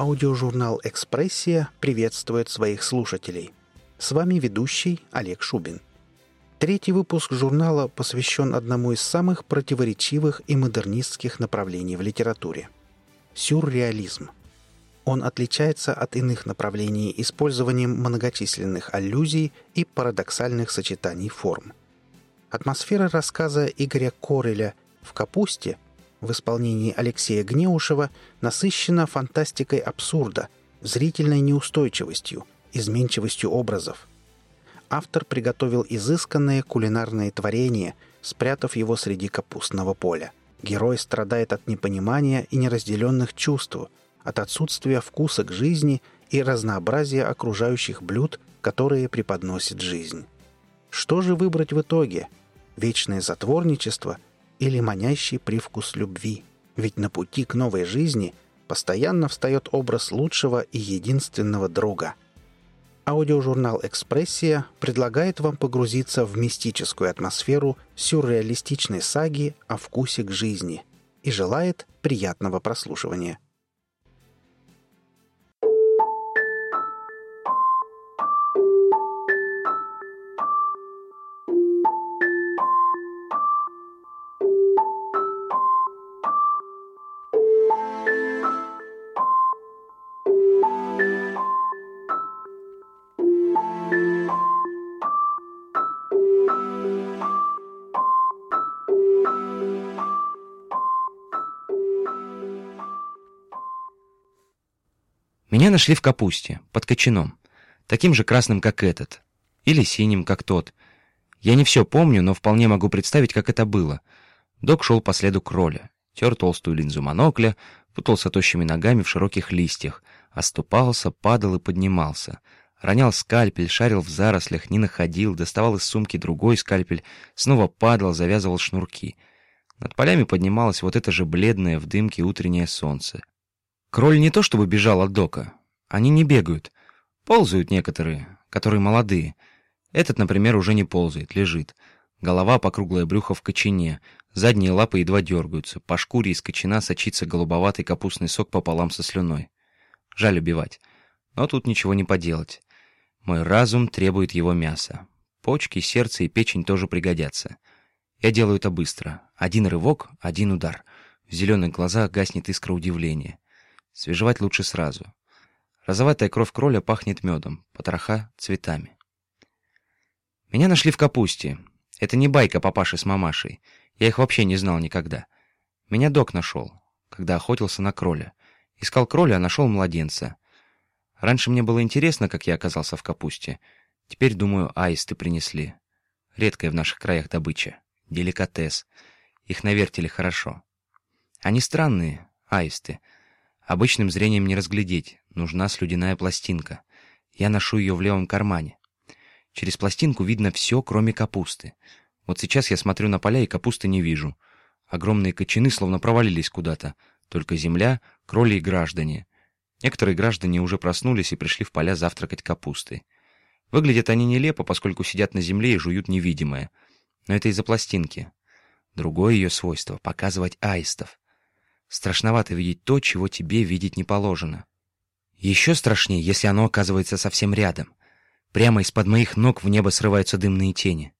Аудиожурнал «Экспрессия» приветствует своих слушателей. С вами ведущий Олег Шубин. Третий выпуск журнала посвящен одному из самых противоречивых и модернистских направлений в литературе – сюрреализм. Он отличается от иных направлений использованием многочисленных аллюзий и парадоксальных сочетаний форм. Атмосфера рассказа Игоря Кореля «В капусте» – в исполнении Алексея Гнеушева насыщена фантастикой абсурда, зрительной неустойчивостью, изменчивостью образов. Автор приготовил изысканное кулинарное творение, спрятав его среди капустного поля. Герой страдает от непонимания и неразделенных чувств, от отсутствия вкуса к жизни и разнообразия окружающих блюд, которые преподносит жизнь. Что же выбрать в итоге? Вечное затворничество – или манящий привкус любви. Ведь на пути к новой жизни постоянно встает образ лучшего и единственного друга. Аудиожурнал «Экспрессия» предлагает вам погрузиться в мистическую атмосферу сюрреалистичной саги о вкусе к жизни и желает приятного прослушивания. Нашли в капусте, под кочаном, таким же красным, как этот, или синим, как тот. Я не все помню, но вполне могу представить, как это было. Док шел по следу кроля, тер толстую линзу монокля, путался тощими ногами в широких листьях, оступался, падал и поднимался. Ронял скальпель, шарил в зарослях, не находил, доставал из сумки другой скальпель, снова падал, завязывал шнурки. Над полями поднималось вот это же бледное в дымке утреннее солнце. Кроль не то чтобы бежал от дока. Они не бегают. Ползают некоторые, которые молодые. Этот, например, уже не ползает, лежит. Голова по круглое брюхо в кочине. Задние лапы едва дергаются. По шкуре из кочана сочится голубоватый капустный сок пополам со слюной. Жаль убивать. Но тут ничего не поделать. Мой разум требует его мяса. Почки, сердце и печень тоже пригодятся. Я делаю это быстро. Один рывок, один удар. В зеленых глазах гаснет искра удивления. Свежевать лучше сразу. Розоватая кровь кроля пахнет медом, потроха — цветами. Меня нашли в капусте. Это не байка папаши с мамашей. Я их вообще не знал никогда. Меня док нашел, когда охотился на кроля. Искал кроля, а нашел младенца. Раньше мне было интересно, как я оказался в капусте. Теперь, думаю, аисты принесли. Редкая в наших краях добыча. Деликатес. Их навертели хорошо. Они странные, аисты. Обычным зрением не разглядеть. Нужна слюдяная пластинка. Я ношу ее в левом кармане. Через пластинку видно все, кроме капусты. Вот сейчас я смотрю на поля и капусты не вижу. Огромные кочаны словно провалились куда-то. Только земля, кроли и граждане. Некоторые граждане уже проснулись и пришли в поля завтракать капустой. Выглядят они нелепо, поскольку сидят на земле и жуют невидимое. Но это из-за пластинки. Другое ее свойство — показывать аистов. Страшновато видеть то, чего тебе видеть не положено. Еще страшнее, если оно оказывается совсем рядом. Прямо из-под моих ног в небо срываются дымные тени.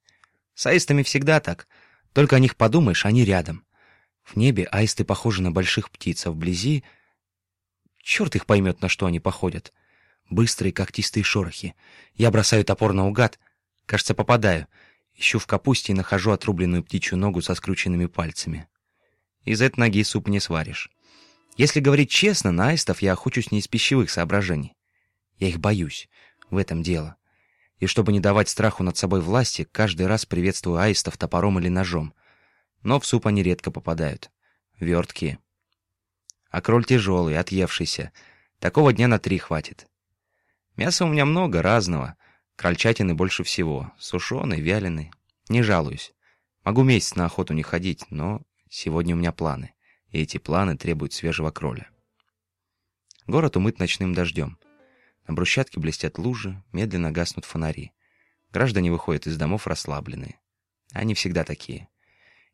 С аистами всегда так. Только о них подумаешь, они рядом. В небе аисты похожи на больших птиц, а вблизи... Черт их поймет, на что они походят. Быстрые когтистые шорохи. Я бросаю топор наугад. Кажется, попадаю. Ищу в капусте и нахожу отрубленную птичью ногу со скрученными пальцами. Из этой ноги суп не сваришь. Если говорить честно, на аистов я охочусь не из пищевых соображений. Я их боюсь. В этом дело. И чтобы не давать страху над собой власти, каждый раз приветствую аистов топором или ножом. Но в суп они редко попадают. Верткие. А кроль тяжелый, отъевшийся. Такого дня на три хватит. Мяса у меня много, разного. Крольчатины больше всего. Сушеный, вяленый. Не жалуюсь. Могу месяц на охоту не ходить, но Сегодня у меня планы, и эти планы требуют свежего кроля. Город умыт ночным дождем. На брусчатке блестят лужи, медленно гаснут фонари. Граждане выходят из домов расслабленные. Они всегда такие.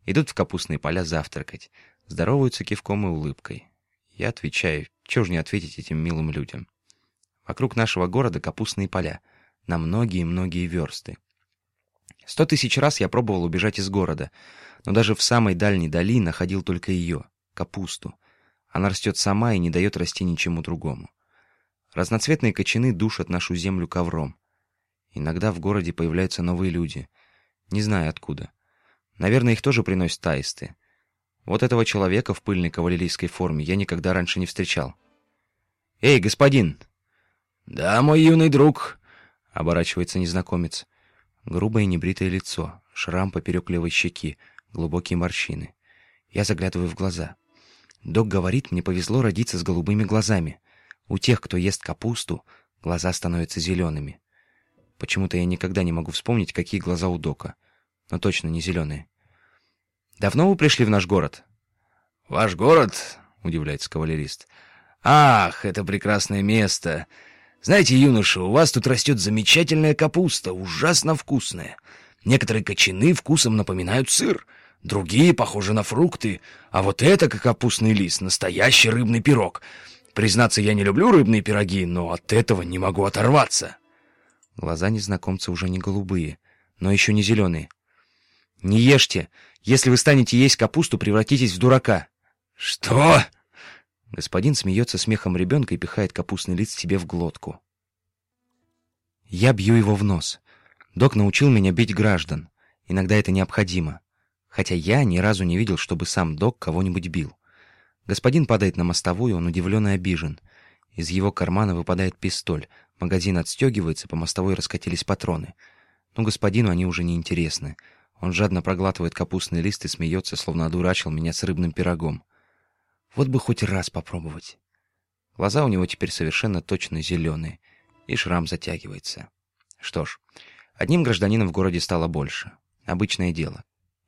Идут в капустные поля завтракать, здороваются кивком и улыбкой. Я отвечаю, чего же не ответить этим милым людям. Вокруг нашего города капустные поля, на многие-многие версты. Сто тысяч раз я пробовал убежать из города, но даже в самой дальней дали находил только ее, капусту. Она растет сама и не дает расти ничему другому. Разноцветные кочаны душат нашу землю ковром. Иногда в городе появляются новые люди. Не знаю откуда. Наверное, их тоже приносят аисты. Вот этого человека в пыльной кавалерийской форме я никогда раньше не встречал. «Эй, господин!» «Да, мой юный друг!» — оборачивается незнакомец. Грубое небритое лицо, шрам поперек левой щеки, глубокие морщины. Я заглядываю в глаза. Док говорит, мне повезло родиться с голубыми глазами. У тех, кто ест капусту, глаза становятся зелеными. Почему-то я никогда не могу вспомнить, какие глаза у Дока. Но точно не зеленые. «Давно вы пришли в наш город?» «Ваш город?» — удивляется кавалерист. «Ах, это прекрасное место! Знаете, юноша, у вас тут растет замечательная капуста, ужасно вкусная. Некоторые кочаны вкусом напоминают сыр, другие похожи на фрукты, а вот это, как капустный лист, настоящий рыбный пирог. Признаться, я не люблю рыбные пироги, но от этого не могу оторваться». Глаза незнакомца уже не голубые, но еще не зеленые. «Не ешьте! Если вы станете есть капусту, превратитесь в дурака!» «Что?» Господин смеется смехом ребенка и пихает капустный лист себе в глотку. Я бью его в нос. Док научил меня бить граждан. Иногда это необходимо. Хотя я ни разу не видел, чтобы сам док кого-нибудь бил. Господин падает на мостовую, он удивлен и обижен. Из его кармана выпадает пистоль. Магазин отстегивается, по мостовой раскатились патроны. Но господину они уже не интересны. Он жадно проглатывает капустный лист и смеется, словно одурачил меня с рыбным пирогом. Вот бы хоть раз попробовать. Глаза у него теперь совершенно точно зеленые, и шрам затягивается. Что ж, одним гражданином в городе стало больше. Обычное дело.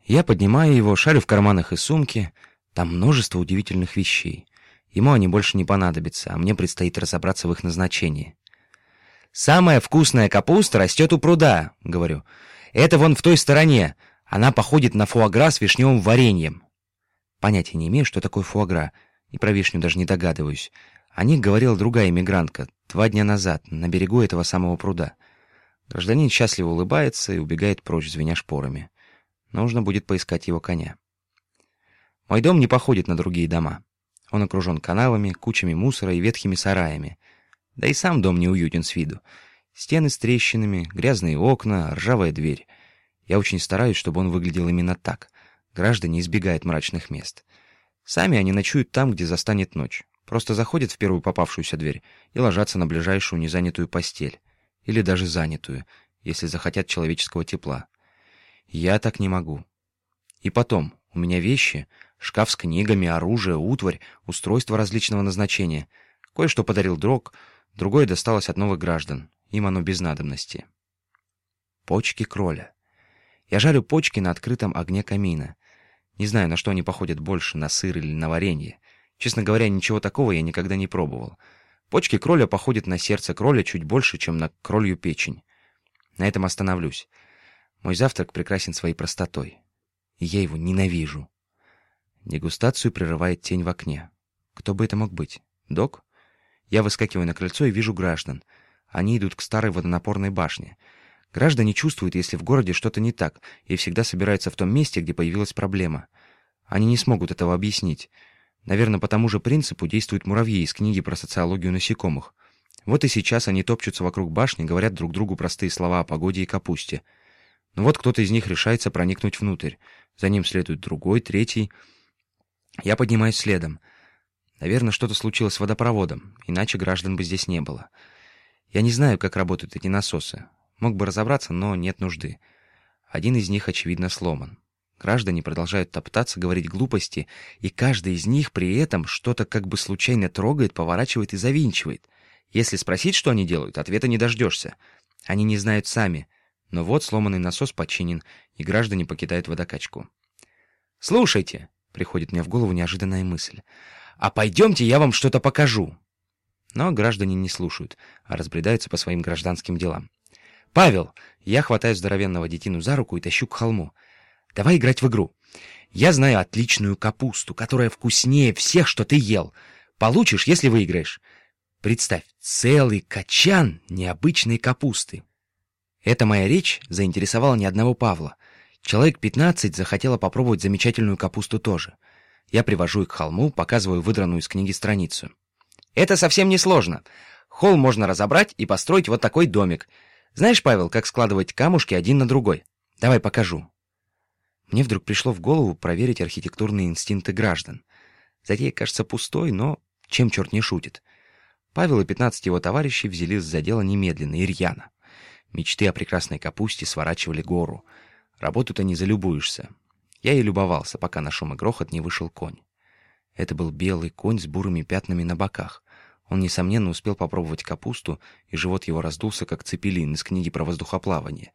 Я поднимаю его, шарю в карманах и сумке. Там множество удивительных вещей. Ему они больше не понадобятся, а мне предстоит разобраться в их назначении. «Самая вкусная капуста растет у пруда», — говорю. «Это вон в той стороне. Она походит на фуагра с вишневым вареньем». Понятия не имею, что такое фуагра, и про вишню даже не догадываюсь. О них говорила другая иммигрантка два дня назад, на берегу этого самого пруда. Гражданин счастливо улыбается и убегает прочь, звеня шпорами. Нужно будет поискать его коня. Мой дом не походит на другие дома. Он окружен канавами, кучами мусора и ветхими сараями. Да и сам дом неуютен с виду. Стены с трещинами, грязные окна, ржавая дверь. Я очень стараюсь, чтобы он выглядел именно так. Граждане избегают мрачных мест. Сами они ночуют там, где застанет ночь. Просто заходят в первую попавшуюся дверь и ложатся на ближайшую незанятую постель. Или даже занятую, если захотят человеческого тепла. Я так не могу. И потом, у меня вещи, шкаф с книгами, оружие, утварь, устройство различного назначения. Кое-что подарил Дрог, Другое досталось от новых граждан. Им оно без надобности. Почки кроля. Я жарю почки на открытом огне камина. Не знаю, на что они походят больше, на сыр или на варенье. Честно говоря, ничего такого я никогда не пробовал. Почки кроля походят на сердце кроля чуть больше, чем на кролью печень. На этом остановлюсь. Мой завтрак прекрасен своей простотой. И я его ненавижу. Дегустацию прерывает тень в окне. Кто бы это мог быть? Док? Я выскакиваю на крыльцо и вижу граждан. Они идут к старой водонапорной башне. Граждане чувствуют, если в городе что-то не так, и всегда собираются в том месте, где появилась проблема. Они не смогут этого объяснить. Наверное, по тому же принципу действуют муравьи из книги про социологию насекомых. Вот и сейчас они топчутся вокруг башни, говорят друг другу простые слова о погоде и капусте. Но вот кто-то из них решается проникнуть внутрь. За ним следует другой, третий. Я поднимаюсь следом. Наверное, что-то случилось с водопроводом, иначе граждан бы здесь не было. Я не знаю, как работают эти насосы. Мог бы разобраться, но нет нужды. Один из них, очевидно, сломан. Граждане продолжают топтаться, говорить глупости, и каждый из них при этом что-то как бы случайно трогает, поворачивает и завинчивает. Если спросить, что они делают, ответа не дождешься. Они не знают сами. Но вот сломанный насос починен, и граждане покидают водокачку. «Слушайте!» — приходит мне в голову неожиданная мысль. «А пойдемте, я вам что-то покажу». Но граждане не слушают, а разбредаются по своим гражданским делам. «Павел!» Я хватаю здоровенного детину за руку и тащу к холму. «Давай играть в игру. Я знаю отличную капусту, которая вкуснее всех, что ты ел. Получишь, если выиграешь. Представь, целый качан необычной капусты. Эта моя речь заинтересовала ни одного Павла. Человек 15 захотело попробовать замечательную капусту тоже. Я привожу их к холму, показываю выдранную из книги страницу. Это совсем не сложно. Холм можно разобрать и построить вот такой домик. Знаешь, Павел, как складывать камушки один на другой? Давай покажу. Мне вдруг пришло в голову проверить архитектурные инстинкты граждан. Затея кажется пустой, но чем черт не шутит. Павел и 15 его товарищей взялись за дело немедленно и рьяно. Мечты о прекрасной капусте сворачивали гору. Работу-то не залюбуешься. Я и любовался, пока на шум и грохот не вышел конь. Это был белый конь с бурыми пятнами на боках. Он, несомненно, успел попробовать капусту, и живот его раздулся, как цепелин из книги про воздухоплавание.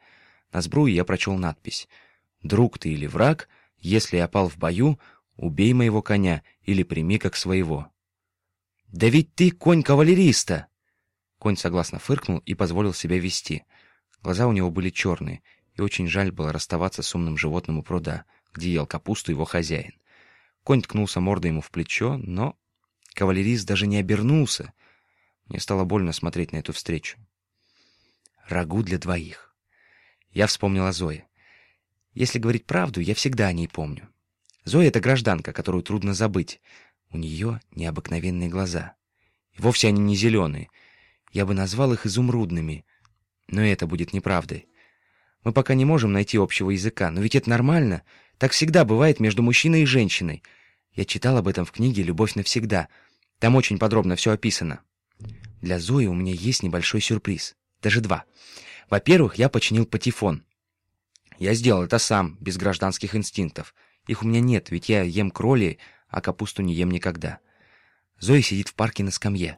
На сбруе я прочел надпись «Друг ты или враг, если я пал в бою, убей моего коня или прими как своего». «Да ведь ты конь кавалериста!» Конь согласно фыркнул и позволил себя вести. Глаза у него были черные, и очень жаль было расставаться с умным животным у пруда, где ел капусту его хозяин. Конь ткнулся мордой ему в плечо, но кавалерист даже не обернулся. Мне стало больно смотреть на эту встречу. Рагу для двоих. Я вспомнил о Зое. Если говорить правду, я всегда о ней помню. Зоя — это гражданка, которую трудно забыть. У нее необыкновенные глаза. И вовсе они не зеленые. Я бы назвал их изумрудными. Но это будет неправдой. Мы пока не можем найти общего языка, но ведь это нормально. Так всегда бывает между мужчиной и женщиной. Я читал об этом в книге «Любовь навсегда». Там очень подробно все описано. Для Зои у меня есть небольшой сюрприз. Даже два. Во-первых, я починил патефон. Я сделал это сам, без гражданских инстинктов. Их у меня нет, ведь я ем кроли, а капусту не ем никогда. Зоя сидит в парке на скамье.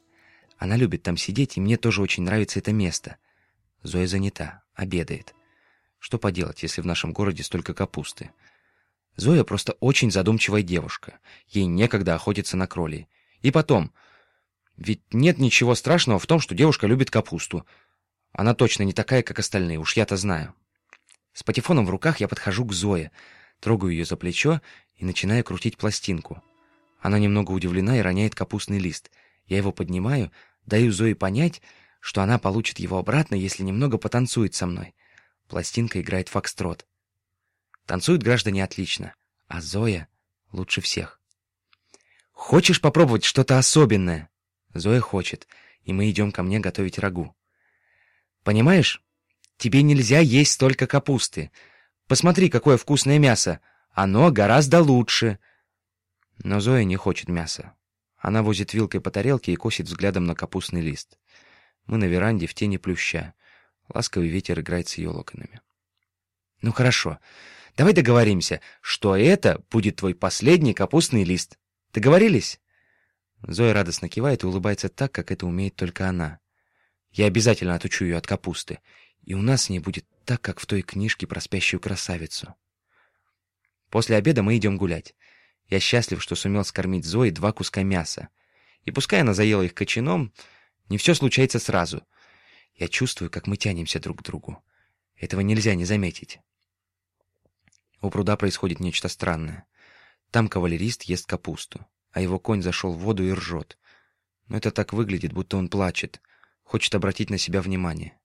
Она любит там сидеть, и мне тоже очень нравится это место. Зоя занята, обедает. Что поделать, если в нашем городе столько капусты? Зоя просто очень задумчивая девушка. Ей некогда охотиться на кролей. И потом, ведь нет ничего страшного в том, что девушка любит капусту. Она точно не такая, как остальные, уж я-то знаю. С патефоном в руках я подхожу к Зое, трогаю ее за плечо и начинаю крутить пластинку. Она немного удивлена и роняет капустный лист. Я его поднимаю, даю Зое понять, что она получит его обратно, если немного потанцует со мной. Пластинка играет фокстрот. Танцуют граждане отлично, а Зоя лучше всех. «Хочешь попробовать что-то особенное?» Зоя хочет, и мы идем ко мне готовить рагу. «Понимаешь, тебе нельзя есть столько капусты. Посмотри, какое вкусное мясо. Оно гораздо лучше». Но Зоя не хочет мяса. Она возит вилкой по тарелке и косит взглядом на капустный лист. Мы на веранде в тени плюща. Ласковый ветер играет с ее локонами. «Ну хорошо. Давай договоримся, что это будет твой последний капустный лист. Договорились?» Зоя радостно кивает и улыбается так, как это умеет только она. Я обязательно отучу ее от капусты, и у нас с ней будет так, как в той книжке про спящую красавицу. После обеда мы идем гулять. Я счастлив, что сумел скормить Зои два куска мяса. И пускай она заела их кочаном, не все случается сразу. Я чувствую, как мы тянемся друг к другу. Этого нельзя не заметить. У пруда происходит нечто странное. Там кавалерист ест капусту, а его конь зашел в воду и ржет. Но это так выглядит, будто он плачет, хочет обратить на себя внимание.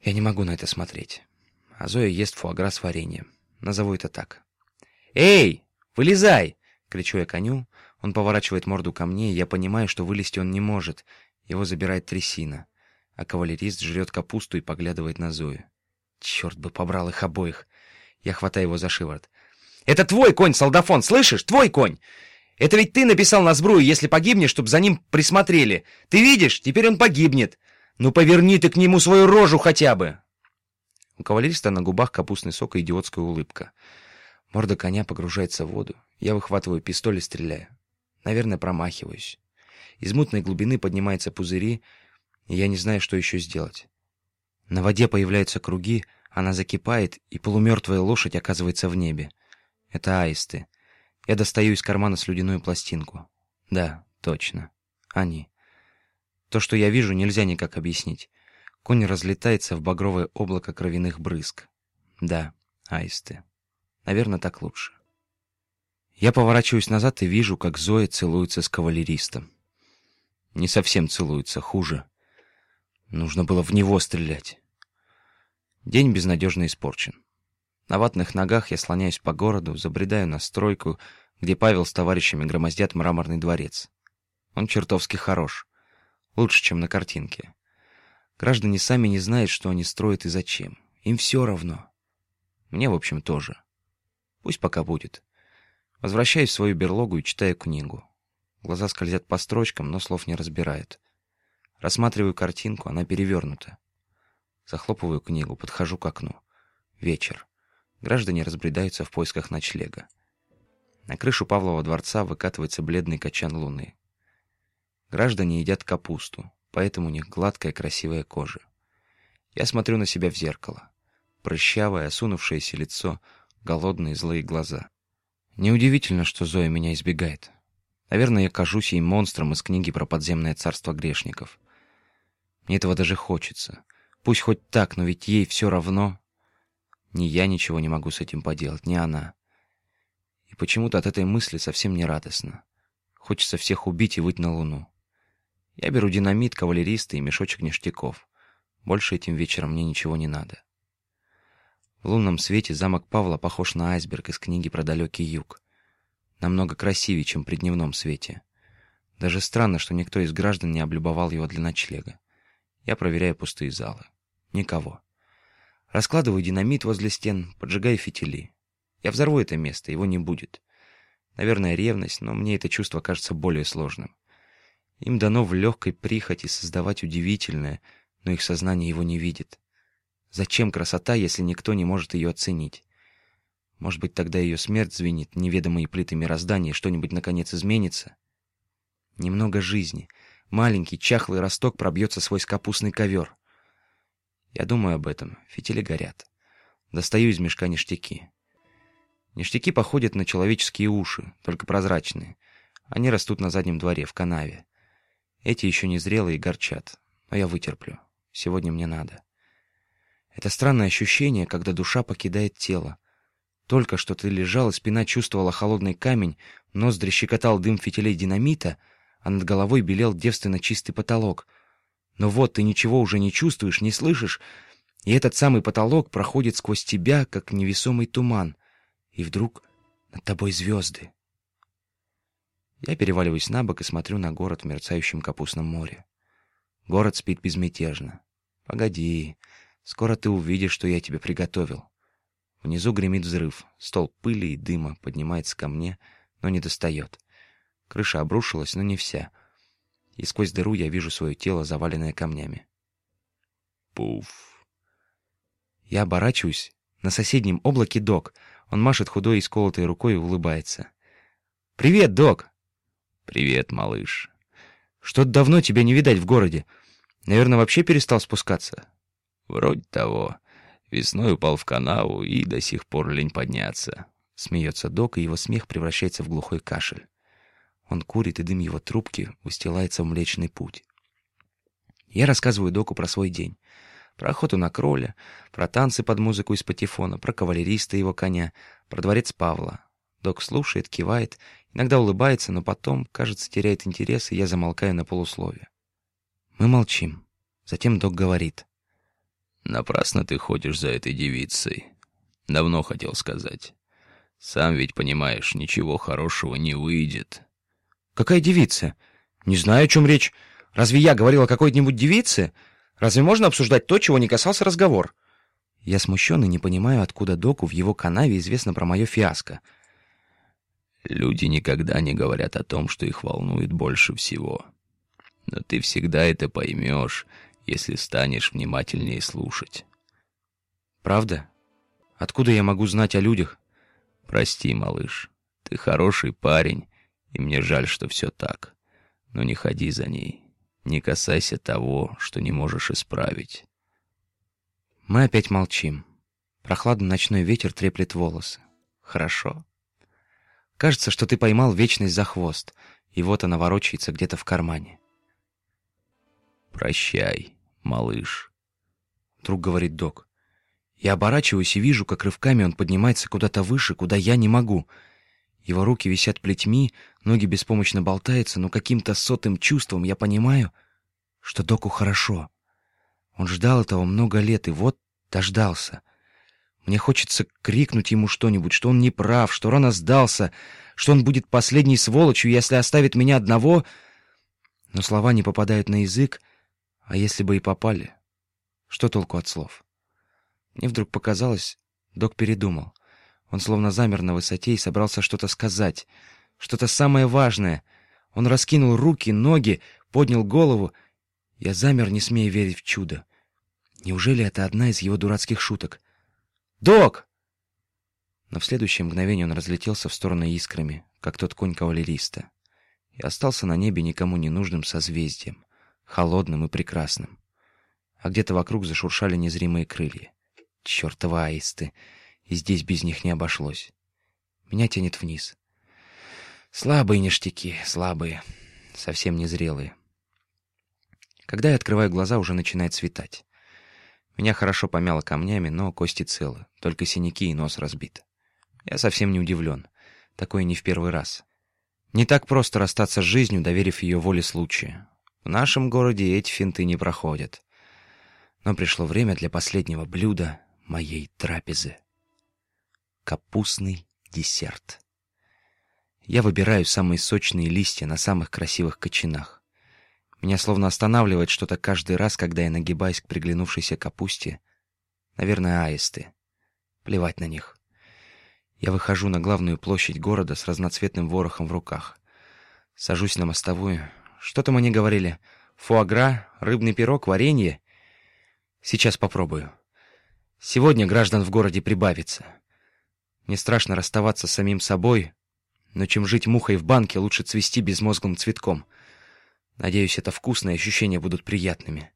Я не могу на это смотреть. А Зоя ест фуагра с вареньем. Назову это так. «Эй, вылезай!» — кричу я коню. Он поворачивает морду ко мне, и я понимаю, что вылезти он не может. Его забирает трясина. А кавалерист жрет капусту и поглядывает на Зою. Черт бы побрал их обоих. Я хватаю его за шиворот. «Это твой конь, солдафон, слышишь? Твой конь! Это ведь ты написал на сбрую, если погибнешь, чтобы за ним присмотрели. Ты видишь? Теперь он погибнет. Ну поверни ты к нему свою рожу хотя бы!» У кавалериста на губах капустный сок и идиотская улыбка. Морда коня погружается в воду. Я выхватываю пистоль и стреляю. Наверное, промахиваюсь. Из мутной глубины поднимаются пузыри, и я не знаю, что еще сделать. На воде появляются круги, она закипает, и полумертвая лошадь оказывается в небе. Это аисты. Я достаю из кармана слюдяную пластинку. Да, точно. Они. То, что я вижу, нельзя никак объяснить. Конь разлетается в багровое облако кровяных брызг. Да, аисты. Наверное, так лучше. Я поворачиваюсь назад и вижу, как Зоя целуется с кавалеристом. Не совсем целуется, хуже. Нужно было в него стрелять. День безнадежно испорчен. На ватных ногах я слоняюсь по городу, забредаю на стройку, где Павел с товарищами громоздят мраморный дворец. Он чертовски хорош. Лучше, чем на картинке. Граждане сами не знают, что они строят и зачем. Им все равно. Мне, в общем, тоже. Пусть пока будет. Возвращаюсь в свою берлогу и читаю книгу. Глаза скользят по строчкам, но слов не разбирают. Рассматриваю картинку, она перевернута. Захлопываю книгу, подхожу к окну. Вечер. Граждане разбредаются в поисках ночлега. На крышу Павлова дворца выкатывается бледный качан луны. Граждане едят капусту, поэтому у них гладкая красивая кожа. Я смотрю на себя в зеркало. Прыщавое, осунувшееся лицо, голодные злые глаза. Неудивительно, что Зоя меня избегает. Наверное, я кажусь ей монстром из книги про подземное царство грешников. Мне этого даже хочется. Пусть хоть так, но ведь ей все равно. Ни я ничего не могу с этим поделать, ни она. И почему-то от этой мысли совсем не радостно. Хочется всех убить и выйти на луну. Я беру динамит, кавалеристы и мешочек ништяков. Больше этим вечером мне ничего не надо. В лунном свете замок Павла похож на айсберг из книги про далекий юг. Намного красивее, чем при дневном свете. Даже странно, что никто из граждан не облюбовал его для ночлега. Я проверяю пустые залы. Никого. Раскладываю динамит возле стен, поджигаю фитили. Я взорву это место, его не будет. Наверное, ревность, но мне это чувство кажется более сложным. Им дано в легкой прихоти создавать удивительное, но их сознание его не видит. Зачем красота, если никто не может ее оценить? Может быть, тогда ее смерть звенит, неведомые плиты мироздания, что-нибудь наконец изменится? Немного жизни. Маленький, чахлый росток пробьется свой капустный ковер. Я думаю об этом. Фитили горят. Достаю из мешка ништяки. Ништяки походят на человеческие уши, только прозрачные. Они растут на заднем дворе, в канаве. Эти еще не зрелые и горчат. Но я вытерплю. Сегодня мне надо. Это странное ощущение, когда душа покидает тело. Только что ты лежал, и спина чувствовала холодный камень, ноздри щекотал дым фитилей динамита, а над головой белел девственно чистый потолок — но вот ты ничего уже не чувствуешь, не слышишь, и этот самый потолок проходит сквозь тебя, как невесомый туман, и вдруг над тобой звезды. Я переваливаюсь на бок и смотрю на город в мерцающем капустном море. Город спит безмятежно. Погоди, скоро ты увидишь, что я тебе приготовил. Внизу гремит взрыв, стол пыли и дыма поднимается ко мне, но не достает. Крыша обрушилась, но не вся — и сквозь дыру я вижу свое тело, заваленное камнями. Пуф. Я оборачиваюсь. На соседнем облаке док. Он машет худой и сколотой рукой и улыбается. «Привет, док!» «Привет, малыш!» «Что-то давно тебя не видать в городе. Наверное, вообще перестал спускаться?» «Вроде того. Весной упал в канаву и до сих пор лень подняться». Смеется док, и его смех превращается в глухой кашель. Он курит, и дым его трубки устилается в Млечный Путь. Я рассказываю доку про свой день. Про охоту на кроля, про танцы под музыку из патефона, про кавалериста и его коня, про дворец Павла. Док слушает, кивает, иногда улыбается, но потом, кажется, теряет интерес, и я замолкаю на полусловие. Мы молчим. Затем док говорит. «Напрасно ты ходишь за этой девицей. Давно хотел сказать. Сам ведь понимаешь, ничего хорошего не выйдет. Какая девица? Не знаю, о чем речь. Разве я говорил о какой-нибудь девице? Разве можно обсуждать то, чего не касался разговор? Я смущен и не понимаю, откуда доку в его канаве известно про мое фиаско. Люди никогда не говорят о том, что их волнует больше всего. Но ты всегда это поймешь, если станешь внимательнее слушать. Правда? Откуда я могу знать о людях? Прости, малыш. Ты хороший парень, и мне жаль, что все так. Но не ходи за ней. Не касайся того, что не можешь исправить. Мы опять молчим. Прохладный ночной ветер треплет волосы. Хорошо. Кажется, что ты поймал вечность за хвост, и вот она ворочается где-то в кармане. «Прощай, малыш», — вдруг говорит док. Я оборачиваюсь и вижу, как рывками он поднимается куда-то выше, куда я не могу — Его руки висят плетьми, ноги беспомощно болтаются, но каким-то сотым чувством я понимаю, что доку хорошо. Он ждал этого много лет, и вот дождался. Мне хочется крикнуть ему что-нибудь, что он не прав, что рано сдался, что он будет последней сволочью, если оставит меня одного. Но слова не попадают на язык, а если бы и попали, что толку от слов? Мне вдруг показалось, док передумал. Он словно замер на высоте и собрался что-то сказать, что-то самое важное. Он раскинул руки, ноги, поднял голову. Я замер, не смея верить в чудо. Неужели это одна из его дурацких шуток? «Док!» Но в следующее мгновение он разлетелся в сторону искрами, как тот конь кавалериста, и остался на небе никому не нужным созвездием, холодным и прекрасным. А где-то вокруг зашуршали незримые крылья. Чёртовы аисты! И здесь без них не обошлось. Меня тянет вниз. Слабые ништяки, слабые, совсем незрелые. Когда я открываю глаза, уже начинает светать. Меня хорошо помяло камнями, но кости целы, только синяки и нос разбит. Я совсем не удивлен. Такое не в первый раз. Не так просто расстаться с жизнью, доверив ее воле случая. В нашем городе эти финты не проходят. Но пришло время для последнего блюда моей трапезы. Капустный десерт. Я выбираю самые сочные листья на самых красивых кочанах. Меня словно останавливает что-то каждый раз, когда я нагибаюсь к приглянувшейся капусте. Наверное, аисты. Плевать на них. Я выхожу на главную площадь города с разноцветным ворохом в руках. Сажусь на мостовую. Что там они говорили? Фуагра, рыбный пирог, варенье? Сейчас попробую. Сегодня граждан в городе прибавится. Мне страшно расставаться с самим собой, но чем жить мухой в банке, лучше цвести безмозглым цветком — Надеюсь, это вкусные ощущения будут приятными.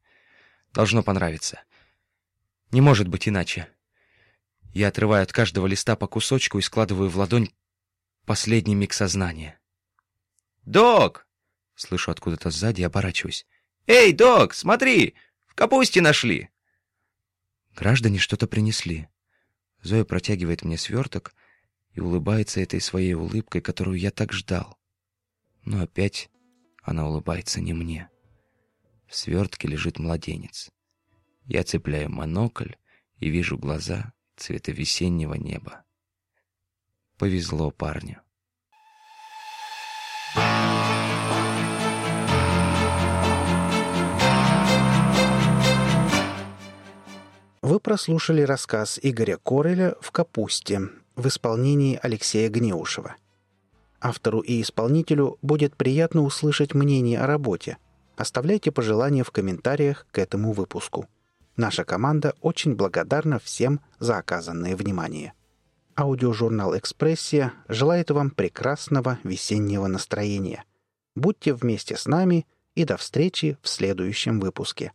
Должно понравиться. Не может быть иначе. Я отрываю от каждого листа по кусочку и складываю в ладонь последний миг сознания. «Док!» — слышу откуда-то сзади и оборачиваюсь. «Эй, док, смотри! В капусте нашли!» Граждане что-то принесли. Зоя протягивает мне сверток и улыбается этой своей улыбкой, которую я так ждал. Но опять она улыбается не мне. В свертке лежит младенец. Я цепляю монокль и вижу глаза цвета весеннего неба. Повезло парню. Вы прослушали рассказ Игоря Кореля «В капусте» в исполнении Алексея Гнеушева. Автору и исполнителю будет приятно услышать мнение о работе. Оставляйте пожелания в комментариях к этому выпуску. Наша команда очень благодарна всем за оказанное внимание. Аудиожурнал «Экспрессия» желает вам прекрасного весеннего настроения. Будьте вместе с нами и до встречи в следующем выпуске.